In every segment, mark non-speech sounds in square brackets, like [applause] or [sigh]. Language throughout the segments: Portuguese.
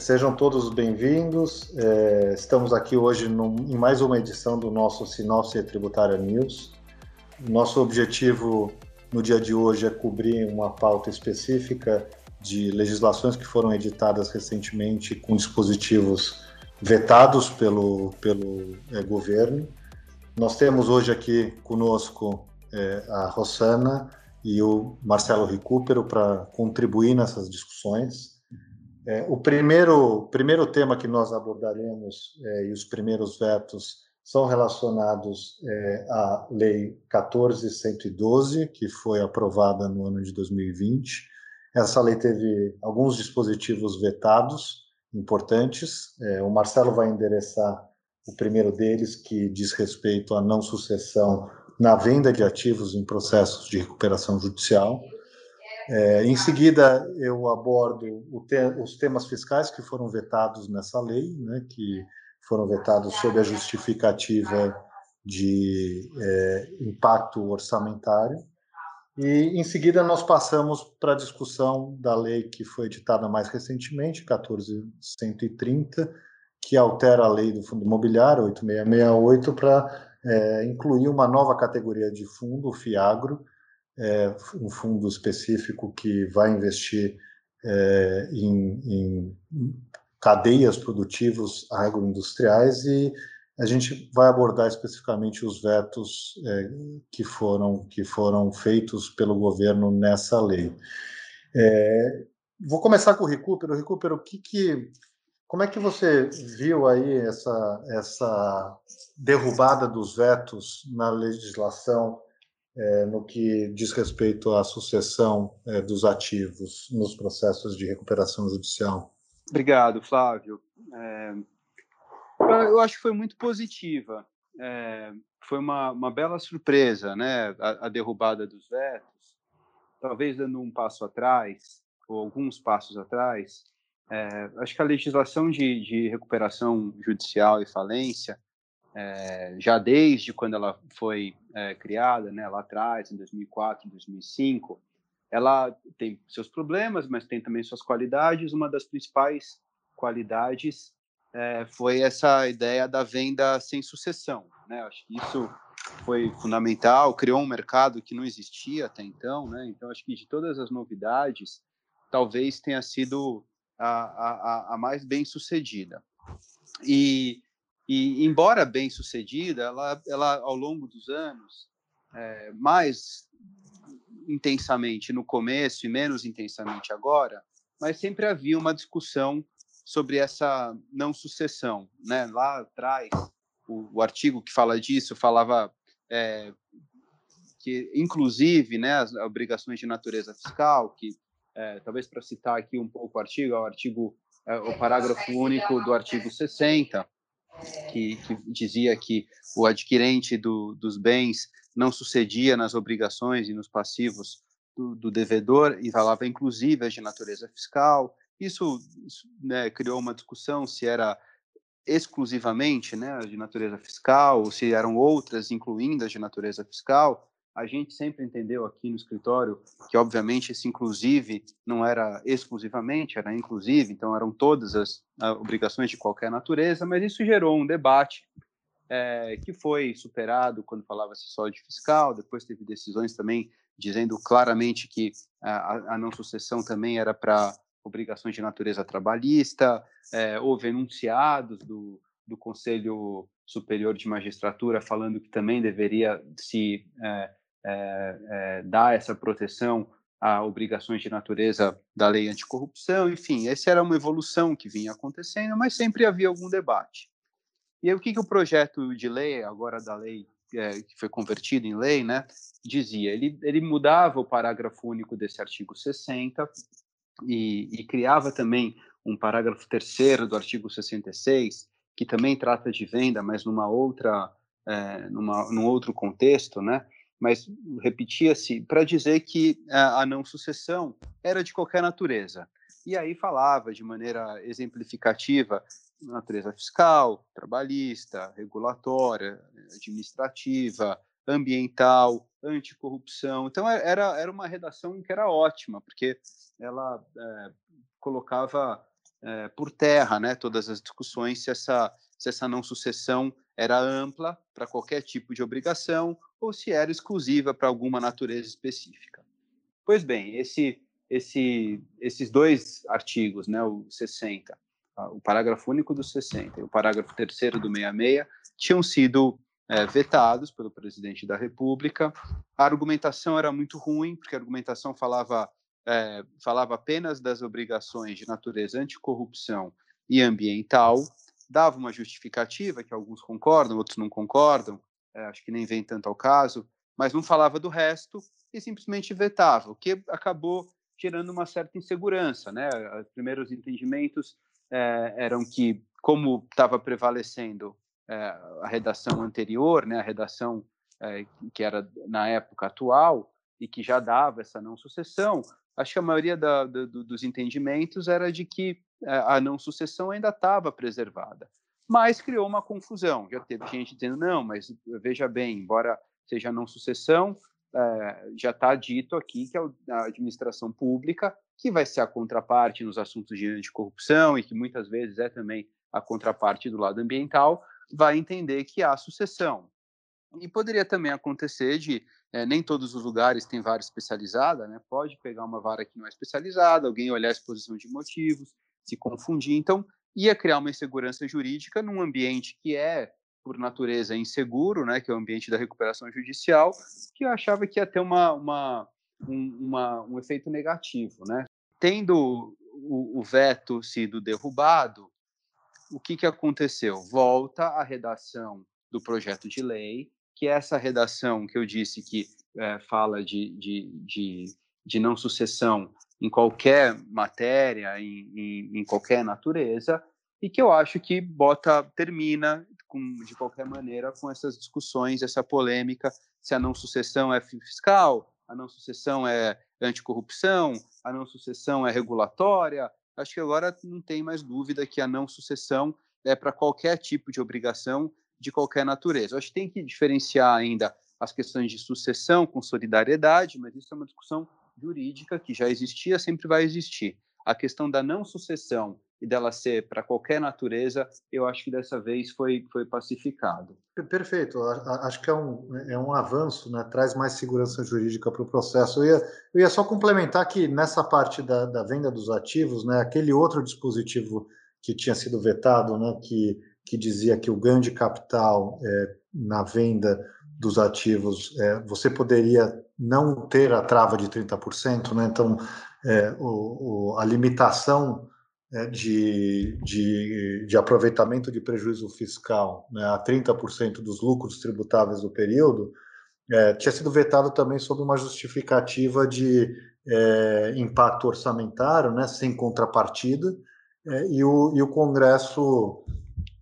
sejam todos bem-vindos. É, estamos aqui hoje em mais uma edição do nosso Sinopse Tributária News. Nosso objetivo no dia de hoje é cobrir uma pauta específica de legislações que foram editadas recentemente com dispositivos vetados pelo, pelo é, governo. Nós temos hoje aqui conosco é, a Rosana e o Marcelo Recupero para contribuir nessas discussões. É, o primeiro, primeiro tema que nós abordaremos é, e os primeiros vetos são relacionados é, à Lei 14112, que foi aprovada no ano de 2020. Essa lei teve alguns dispositivos vetados importantes. É, o Marcelo vai endereçar o primeiro deles, que diz respeito à não sucessão na venda de ativos em processos de recuperação judicial. É, em seguida, eu abordo te os temas fiscais que foram vetados nessa lei, né, que foram vetados sob a justificativa de é, impacto orçamentário. E, em seguida, nós passamos para a discussão da lei que foi editada mais recentemente, 14130, que altera a lei do Fundo Imobiliário, 8668, para é, incluir uma nova categoria de fundo, o FIAGRO, é, um fundo específico que vai investir é, em, em, cadeias produtivas agroindustriais e a gente vai abordar especificamente os vetos é, que foram que foram feitos pelo governo nessa lei. É, vou começar com o Recupero. Recupero, o que, que como é que você viu aí essa essa derrubada dos vetos na legislação é, no que diz respeito à sucessão é, dos ativos nos processos de recuperação judicial? Obrigado, Flávio. É, eu acho que foi muito positiva. É, foi uma, uma, bela surpresa, né? A, a, derrubada dos vetos. Talvez dando um passo atrás, ou alguns passos atrás, é, acho que a legislação de, de recuperação judicial e falência é, já desde quando ela foi é, criada, né, lá atrás, em 2004, 2005, ela tem seus problemas, mas tem também suas qualidades. Uma das principais qualidades é, foi essa ideia da venda sem sucessão. Né? Acho que isso foi fundamental, criou um mercado que não existia até então. Né? Então, acho que de todas as novidades, talvez tenha sido a, a, a mais bem sucedida. E e, embora bem sucedida, ela, ela ao longo dos anos, é, mais intensamente no começo e menos intensamente agora, mas sempre havia uma discussão sobre essa não sucessão. Né? Lá atrás, o, o artigo que fala disso falava é, que, inclusive, né, as obrigações de natureza fiscal, que é, talvez para citar aqui um pouco o artigo, é o artigo, é, o parágrafo único do artigo 60, que, que dizia que o adquirente do, dos bens não sucedia nas obrigações e nos passivos do, do devedor e falava inclusive as de natureza fiscal. Isso, isso né, criou uma discussão se era exclusivamente né, de natureza fiscal ou se eram outras, incluindo as de natureza fiscal. A gente sempre entendeu aqui no escritório que, obviamente, esse inclusive não era exclusivamente, era inclusive, então eram todas as obrigações de qualquer natureza, mas isso gerou um debate é, que foi superado quando falava-se só de fiscal, depois teve decisões também dizendo claramente que a, a não sucessão também era para obrigações de natureza trabalhista, é, houve enunciados do, do Conselho Superior de Magistratura falando que também deveria se é, é, dar essa proteção a obrigações de natureza da lei anticorrupção, enfim, essa era uma evolução que vinha acontecendo, mas sempre havia algum debate. E aí, o que, que o projeto de lei, agora da lei é, que foi convertido em lei, né, dizia? Ele, ele mudava o parágrafo único desse artigo 60 e, e criava também um parágrafo terceiro do artigo 66, que também trata de venda, mas numa outra, é, numa, num outro contexto, né? Mas repetia-se para dizer que a, a não sucessão era de qualquer natureza. E aí falava de maneira exemplificativa natureza fiscal, trabalhista, regulatória, administrativa, ambiental, anticorrupção. Então é, era, era uma redação que era ótima, porque ela é, colocava é, por terra, né, todas as discussões se essa se essa não sucessão era ampla para qualquer tipo de obrigação ou se era exclusiva para alguma natureza específica. Pois bem, esse, esse, esses dois artigos, né, o 60, o parágrafo único do 60 e o parágrafo terceiro do 66, tinham sido é, vetados pelo presidente da República. A argumentação era muito ruim, porque a argumentação falava, é, falava apenas das obrigações de natureza anticorrupção e ambiental, dava uma justificativa, que alguns concordam, outros não concordam, é, acho que nem vem tanto ao caso, mas não falava do resto e simplesmente vetava, o que acabou gerando uma certa insegurança. Né? Os primeiros entendimentos é, eram que, como estava prevalecendo é, a redação anterior, né, a redação é, que era na época atual e que já dava essa não sucessão, acho que a maioria da, da, dos entendimentos era de que a não sucessão ainda estava preservada. Mas criou uma confusão. Já teve gente dizendo, não, mas veja bem, embora seja não sucessão, é, já está dito aqui que a administração pública, que vai ser a contraparte nos assuntos de anticorrupção e que muitas vezes é também a contraparte do lado ambiental, vai entender que há sucessão. E poderia também acontecer de é, nem todos os lugares têm vara especializada, né? Pode pegar uma vara que não é especializada, alguém olhar a exposição de motivos, se confundir. Então, ia criar uma insegurança jurídica num ambiente que é, por natureza, inseguro, né, que é o ambiente da recuperação judicial, que eu achava que ia ter uma, uma, um, uma, um efeito negativo. Né? Tendo o, o veto sido derrubado, o que, que aconteceu? Volta a redação do projeto de lei, que é essa redação que eu disse que é, fala de, de, de, de não sucessão em qualquer matéria, em, em, em, qualquer natureza, e que eu acho que bota termina com, de qualquer maneira com essas discussões, essa polêmica se a não sucessão é fiscal, a não sucessão é anticorrupção, a não sucessão é regulatória. Acho que agora não tem mais dúvida que a não sucessão é para qualquer tipo de obrigação de qualquer natureza. Acho que tem que diferenciar ainda as questões de sucessão com solidariedade, mas isso é uma discussão jurídica que já existia, sempre vai existir. A questão da não sucessão e dela ser para qualquer natureza, eu acho que dessa vez foi, foi pacificado. Perfeito, acho que é um, é um avanço, né? traz mais segurança jurídica para o processo. Eu ia, eu ia só complementar que nessa parte da, da venda dos ativos, né, aquele outro dispositivo que tinha sido vetado, né, que, que dizia que o ganho de capital é, na venda dos ativos, é, você poderia não ter a trava de 30%, né? então é, o, o, a limitação é, de, de, de, aproveitamento de prejuízo fiscal né, a 30% dos lucros tributáveis do período, é, tinha sido vetado também sob uma justificativa de é, impacto orçamentário, né, sem contrapartida, é, e o, e o Congresso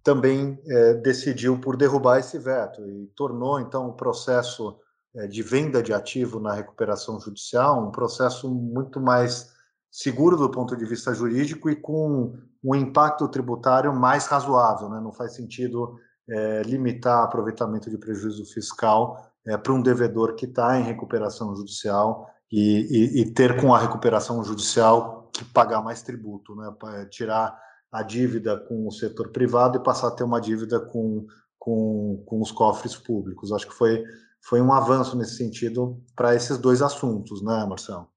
também é, decidiu por derrubar esse veto e tornou então o processo é, de venda de ativo na recuperação judicial um processo muito mais seguro do ponto de vista jurídico e com um impacto tributário mais razoável. Né? Não faz sentido é, limitar aproveitamento de prejuízo fiscal para um devedor que está em recuperação judicial e, e, e, ter com a recuperação judicial que pagar mais tributo, né? tirar a dívida com o setor privado e passar a ter uma dívida com, com, com os cofres públicos. Acho que foi, foi um avanço nesse sentido para esses dois assuntos, né, Marcelo?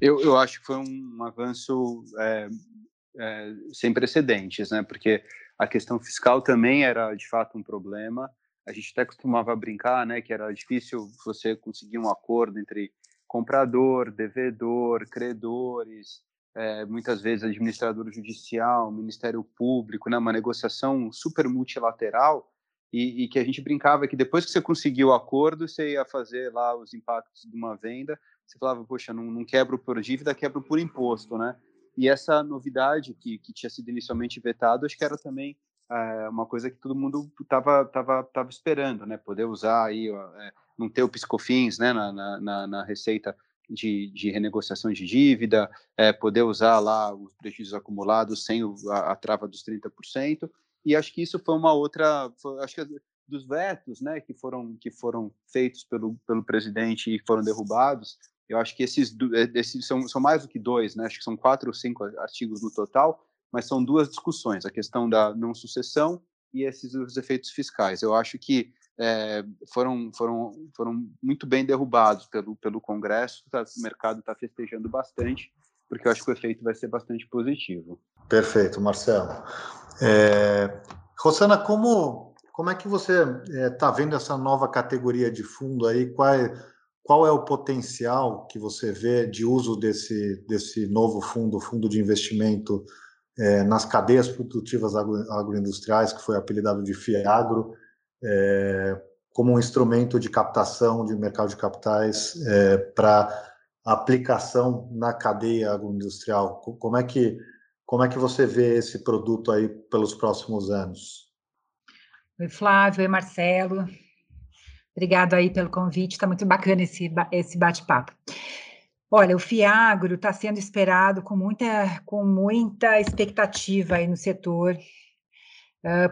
Eu, eu acho que foi um avanço é, é, sem precedentes, né? Porque a questão fiscal também era de fato um problema. A gente até costumava brincar, né, que era difícil você conseguir um acordo entre comprador, devedor, credores, é, muitas vezes administrador judicial, Ministério Público, né, uma negociação super multilateral e, e, que a gente brincava que depois que você conseguiu o acordo, você ia fazer lá os impactos de uma venda, você falava, poxa, não, não quebro por dívida, quebro por imposto, né? E essa novidade que, que tinha sido inicialmente vetado, acho que era também é, uma coisa que todo mundo estava tava, tava esperando, né? Poder usar aí, é, não ter o piscofins né, na, na, na receita de, de renegociação de dívida, é, poder usar lá os prejuízos acumulados sem a, a, trava dos 30%, e acho que isso foi uma outra, foi, acho que dos vetos, né, que foram que foram feitos pelo, pelo presidente e foram derrubados, eu acho que esses, é, esses são, são mais do que dois, né, acho que são quatro ou cinco artigos no total, mas são duas discussões: a questão da não sucessão e esses os efeitos fiscais. Eu acho que é, foram, foram, foram muito bem derrubados pelo, pelo Congresso, tá, o mercado está festejando bastante, porque eu acho que o efeito vai ser bastante positivo. Perfeito, Marcelo. É, Rosana, como, como é que você está é, vendo essa nova categoria de fundo aí? Qual é, qual é o potencial que você vê de uso desse, desse novo fundo, fundo de investimento é, nas cadeias produtivas agro, agroindustriais, que foi apelidado de FIAGRO, é, como um instrumento de captação de mercado de capitais é, para aplicação na cadeia agroindustrial? Como é que como é que você vê esse produto aí pelos próximos anos? Oi, Flávio, oi, Marcelo. Obrigado aí pelo convite, está muito bacana esse, esse bate-papo. Olha, o Fiagro está sendo esperado com muita, com muita expectativa aí no setor,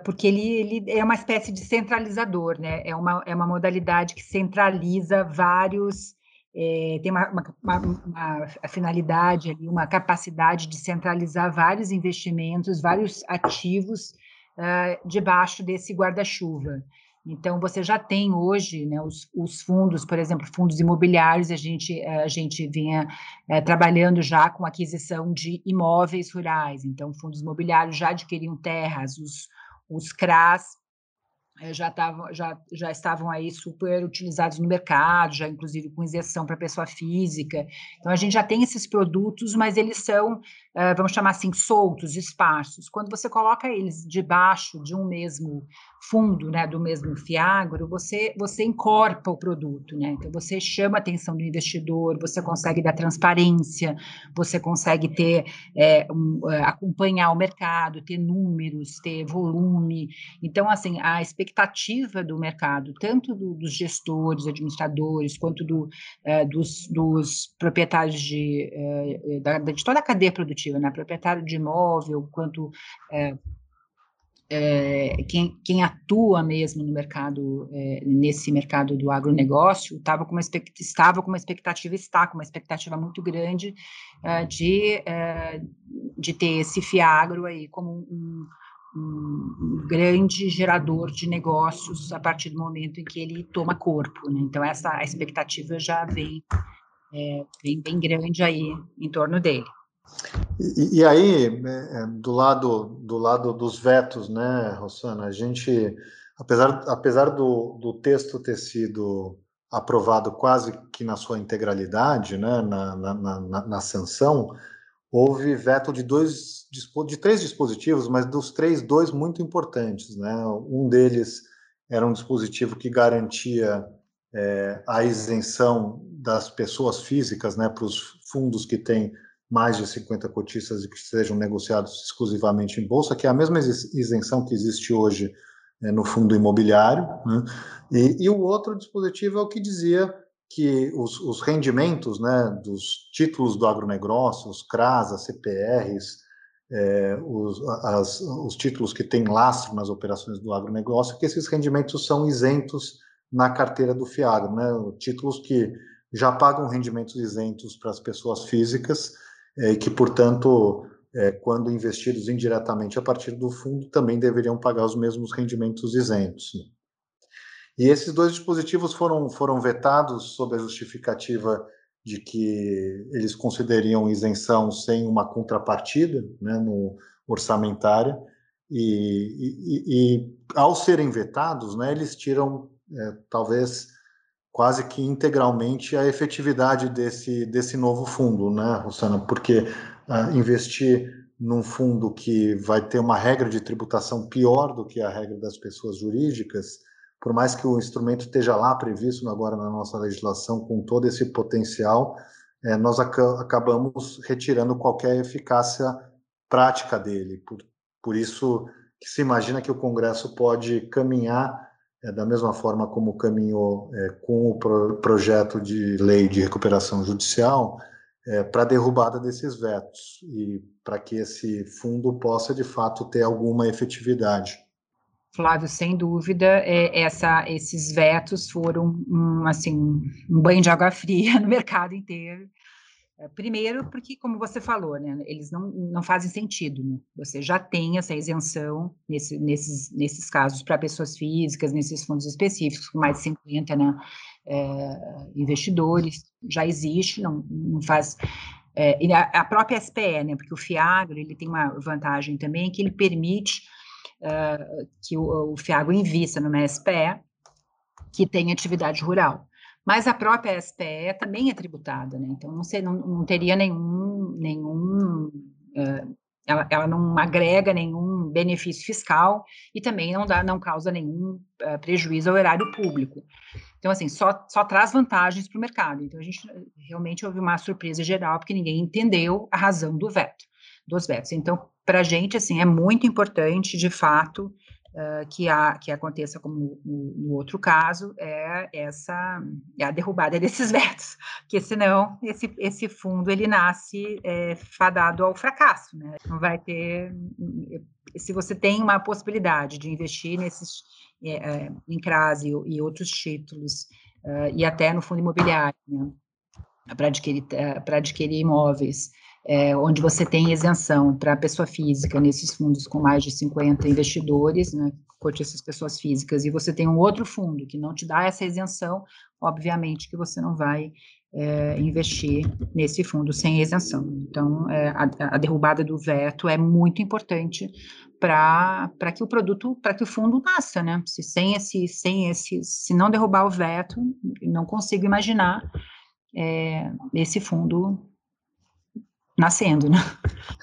porque ele, ele é uma espécie de centralizador, né? É uma, é uma modalidade que centraliza vários, é, tem uma, uma, uma, uma finalidade ali, uma capacidade de centralizar vários investimentos, vários ativos uh, debaixo desse guarda-chuva. Então, você já tem hoje né, os, os, fundos, por exemplo, fundos imobiliários, a gente, eh, a gente vinha é, trabalhando já com aquisição de imóveis rurais. Então, fundos imobiliários já adquiriam terras, os, os CRAs já, tavam, já, já estavam aí super utilizados no mercado, já inclusive com isenção para pessoa física. Então, a gente já tem esses produtos, mas eles são, uh, vamos chamar assim, soltos, esparsos. Quando você coloca eles debaixo de um mesmo fundo, né, do mesmo fiagro, você, você encorpa o produto, né? Então, você chama a atenção do investidor, você consegue dar transparência, você consegue ter, é, um, acompanhar o mercado, ter números, ter volume. Então, assim, a expectativa expectativa do mercado, tanto do, dos gestores, administradores, quanto do, é, dos, dos, proprietários de, é, da, de toda a cadeia produtiva, né? proprietário de imóvel, quanto é, é, quem, quem, atua mesmo no mercado, é, nesse mercado do agronegócio, tava com uma estava com uma expectativa, está com uma expectativa muito grande é, de, de ter esse fiagro aí como um, um, grande gerador de negócios a partir do momento em que ele toma corpo. Né? Então, essa expectativa já vem, é, vem bem grande aí em torno dele. E, e aí, né, é, do lado, do lado dos vetos, né, Rosana, a gente, apesar, apesar do, do texto ter sido aprovado quase que na sua integralidade, né, na, na, na, na sanção, houve veto de dois de três dispositivos, mas dos três, dois muito importantes. Né? Um deles era um dispositivo que garantia é, a isenção das pessoas físicas né, para os fundos que têm mais de 50 cotistas e que sejam negociados exclusivamente em bolsa, que é a mesma isenção que existe hoje é, no fundo imobiliário. Né? E, e o outro dispositivo é o que dizia que os, os, rendimentos né, dos títulos do agronegócio, os CRAS, as CPRs, é, os, as, os, títulos que têm lastro nas operações do agronegócio, que esses rendimentos são isentos na carteira do FIAGRO, né, títulos que já pagam rendimentos isentos para as pessoas físicas é, e que, portanto, é, quando investidos indiretamente a partir do fundo, também deveriam pagar os mesmos rendimentos isentos. E esses dois dispositivos foram, foram vetados sob a justificativa de que eles considerariam isenção sem uma contrapartida né, no orçamentária, e, e, e, ao serem vetados, né, eles tiram é, talvez quase que integralmente a efetividade desse, desse novo fundo, né, Rosana? Porque uh, investir num fundo que vai ter uma regra de tributação pior do que a regra das pessoas jurídicas, por mais que o instrumento esteja lá previsto agora na nossa legislação com todo esse potencial, é, nós ac acabamos retirando qualquer eficácia prática dele. Por, por isso que se imagina que o Congresso pode caminhar é, da mesma forma como caminhou é, com o pro projeto de lei de recuperação judicial é, para derrubada desses vetos e para que esse fundo possa de fato ter alguma efetividade. Flávio, sem dúvida, é, essa, esses vetos foram um, assim, um banho de água fria [laughs] no mercado inteiro. É, primeiro, porque, como você falou, né, eles não, não fazem sentido. Né? Você já tem essa isenção nesse, nesses, nesses casos para pessoas físicas, nesses fundos específicos, com mais de 50 né, é, investidores, já existe, não, não faz. É, a, a, própria SPE, né, porque o FIAGRO ele tem uma vantagem também que ele permite uh, que o, o FIAGRO invista numa SPE que tem atividade rural. Mas a própria SPE também é tributada, né? Então não, sei, não, não teria nenhum, nenhum uh, ela, ela, não agrega nenhum benefício fiscal e também não dá, não causa nenhum uh, prejuízo ao erário público. Então, assim, só, só traz vantagens para o mercado. Então, a gente realmente houve uma surpresa geral, porque ninguém entendeu a razão do veto, dos vetos. Então, para a gente, assim, é muito importante, de fato, uh, que, há, que aconteça como no, no, outro caso, é essa é a derrubada [laughs] desses vetos, porque senão esse, esse fundo ele nasce é, fadado ao fracasso, né? Não vai ter se você tem uma possibilidade de investir nesses é, em crase e outros títulos uh, e até no fundo imobiliário, né? para adquirir para adquirir imóveis é, onde você tem isenção para pessoa física nesses fundos com mais de 50 investidores, né, essas pessoas físicas, e você tem um outro fundo que não te dá essa isenção, obviamente que você não vai é, investir nesse fundo sem isenção. Então, é, a, a, derrubada do veto é muito importante para que o produto, para que o fundo nasça, né? Se sem esse, sem esse, se não derrubar o veto, não consigo imaginar é, esse fundo nascendo, né?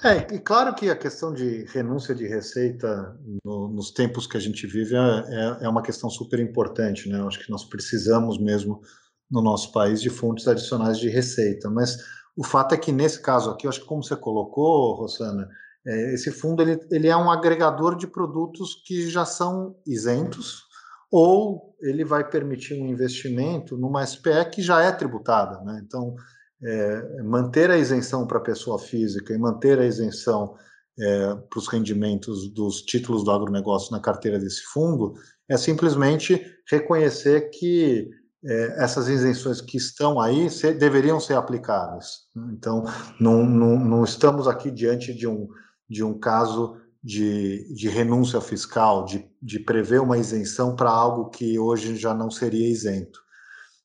É, e claro que a questão de renúncia de receita no, nos tempos que a gente vive é, é, é, uma questão super importante, né? Eu acho que nós precisamos mesmo no nosso país de fontes adicionais de receita, mas o fato é que nesse caso aqui, eu acho que como você colocou, Rosana, é, esse fundo ele, ele é um agregador de produtos que já são isentos ou ele vai permitir um investimento numa SPE que já é tributada, né? Então é, manter a isenção para a pessoa física e manter a isenção é, para os rendimentos dos títulos do agronegócio na carteira desse fundo é simplesmente reconhecer que é, essas isenções que estão aí se, deveriam ser aplicadas. Então, não, não, não, estamos aqui diante de um, de um caso de, de renúncia fiscal, de, de prever uma isenção para algo que hoje já não seria isento.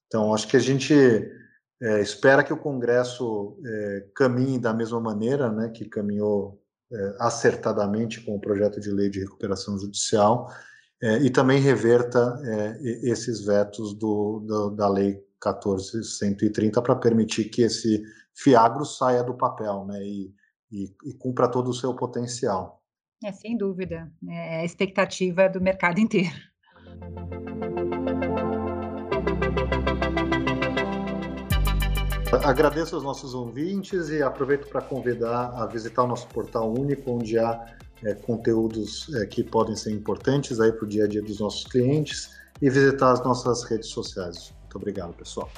Então, acho que a gente é, espera que o Congresso é, caminhe da mesma maneira né, que caminhou é, acertadamente com o projeto de lei de recuperação judicial é, e também reverta é, esses vetos do, do, da Lei 14.130 para permitir que esse fiagro saia do papel né, e, e, e cumpra todo o seu potencial. É, sem dúvida. É a expectativa do mercado inteiro. Agradeço aos nossos ouvintes e aproveito para convidar a visitar o nosso portal único, onde há é, conteúdos é, que podem ser importantes para o dia a dia dos nossos clientes e visitar as nossas redes sociais. Muito obrigado, pessoal.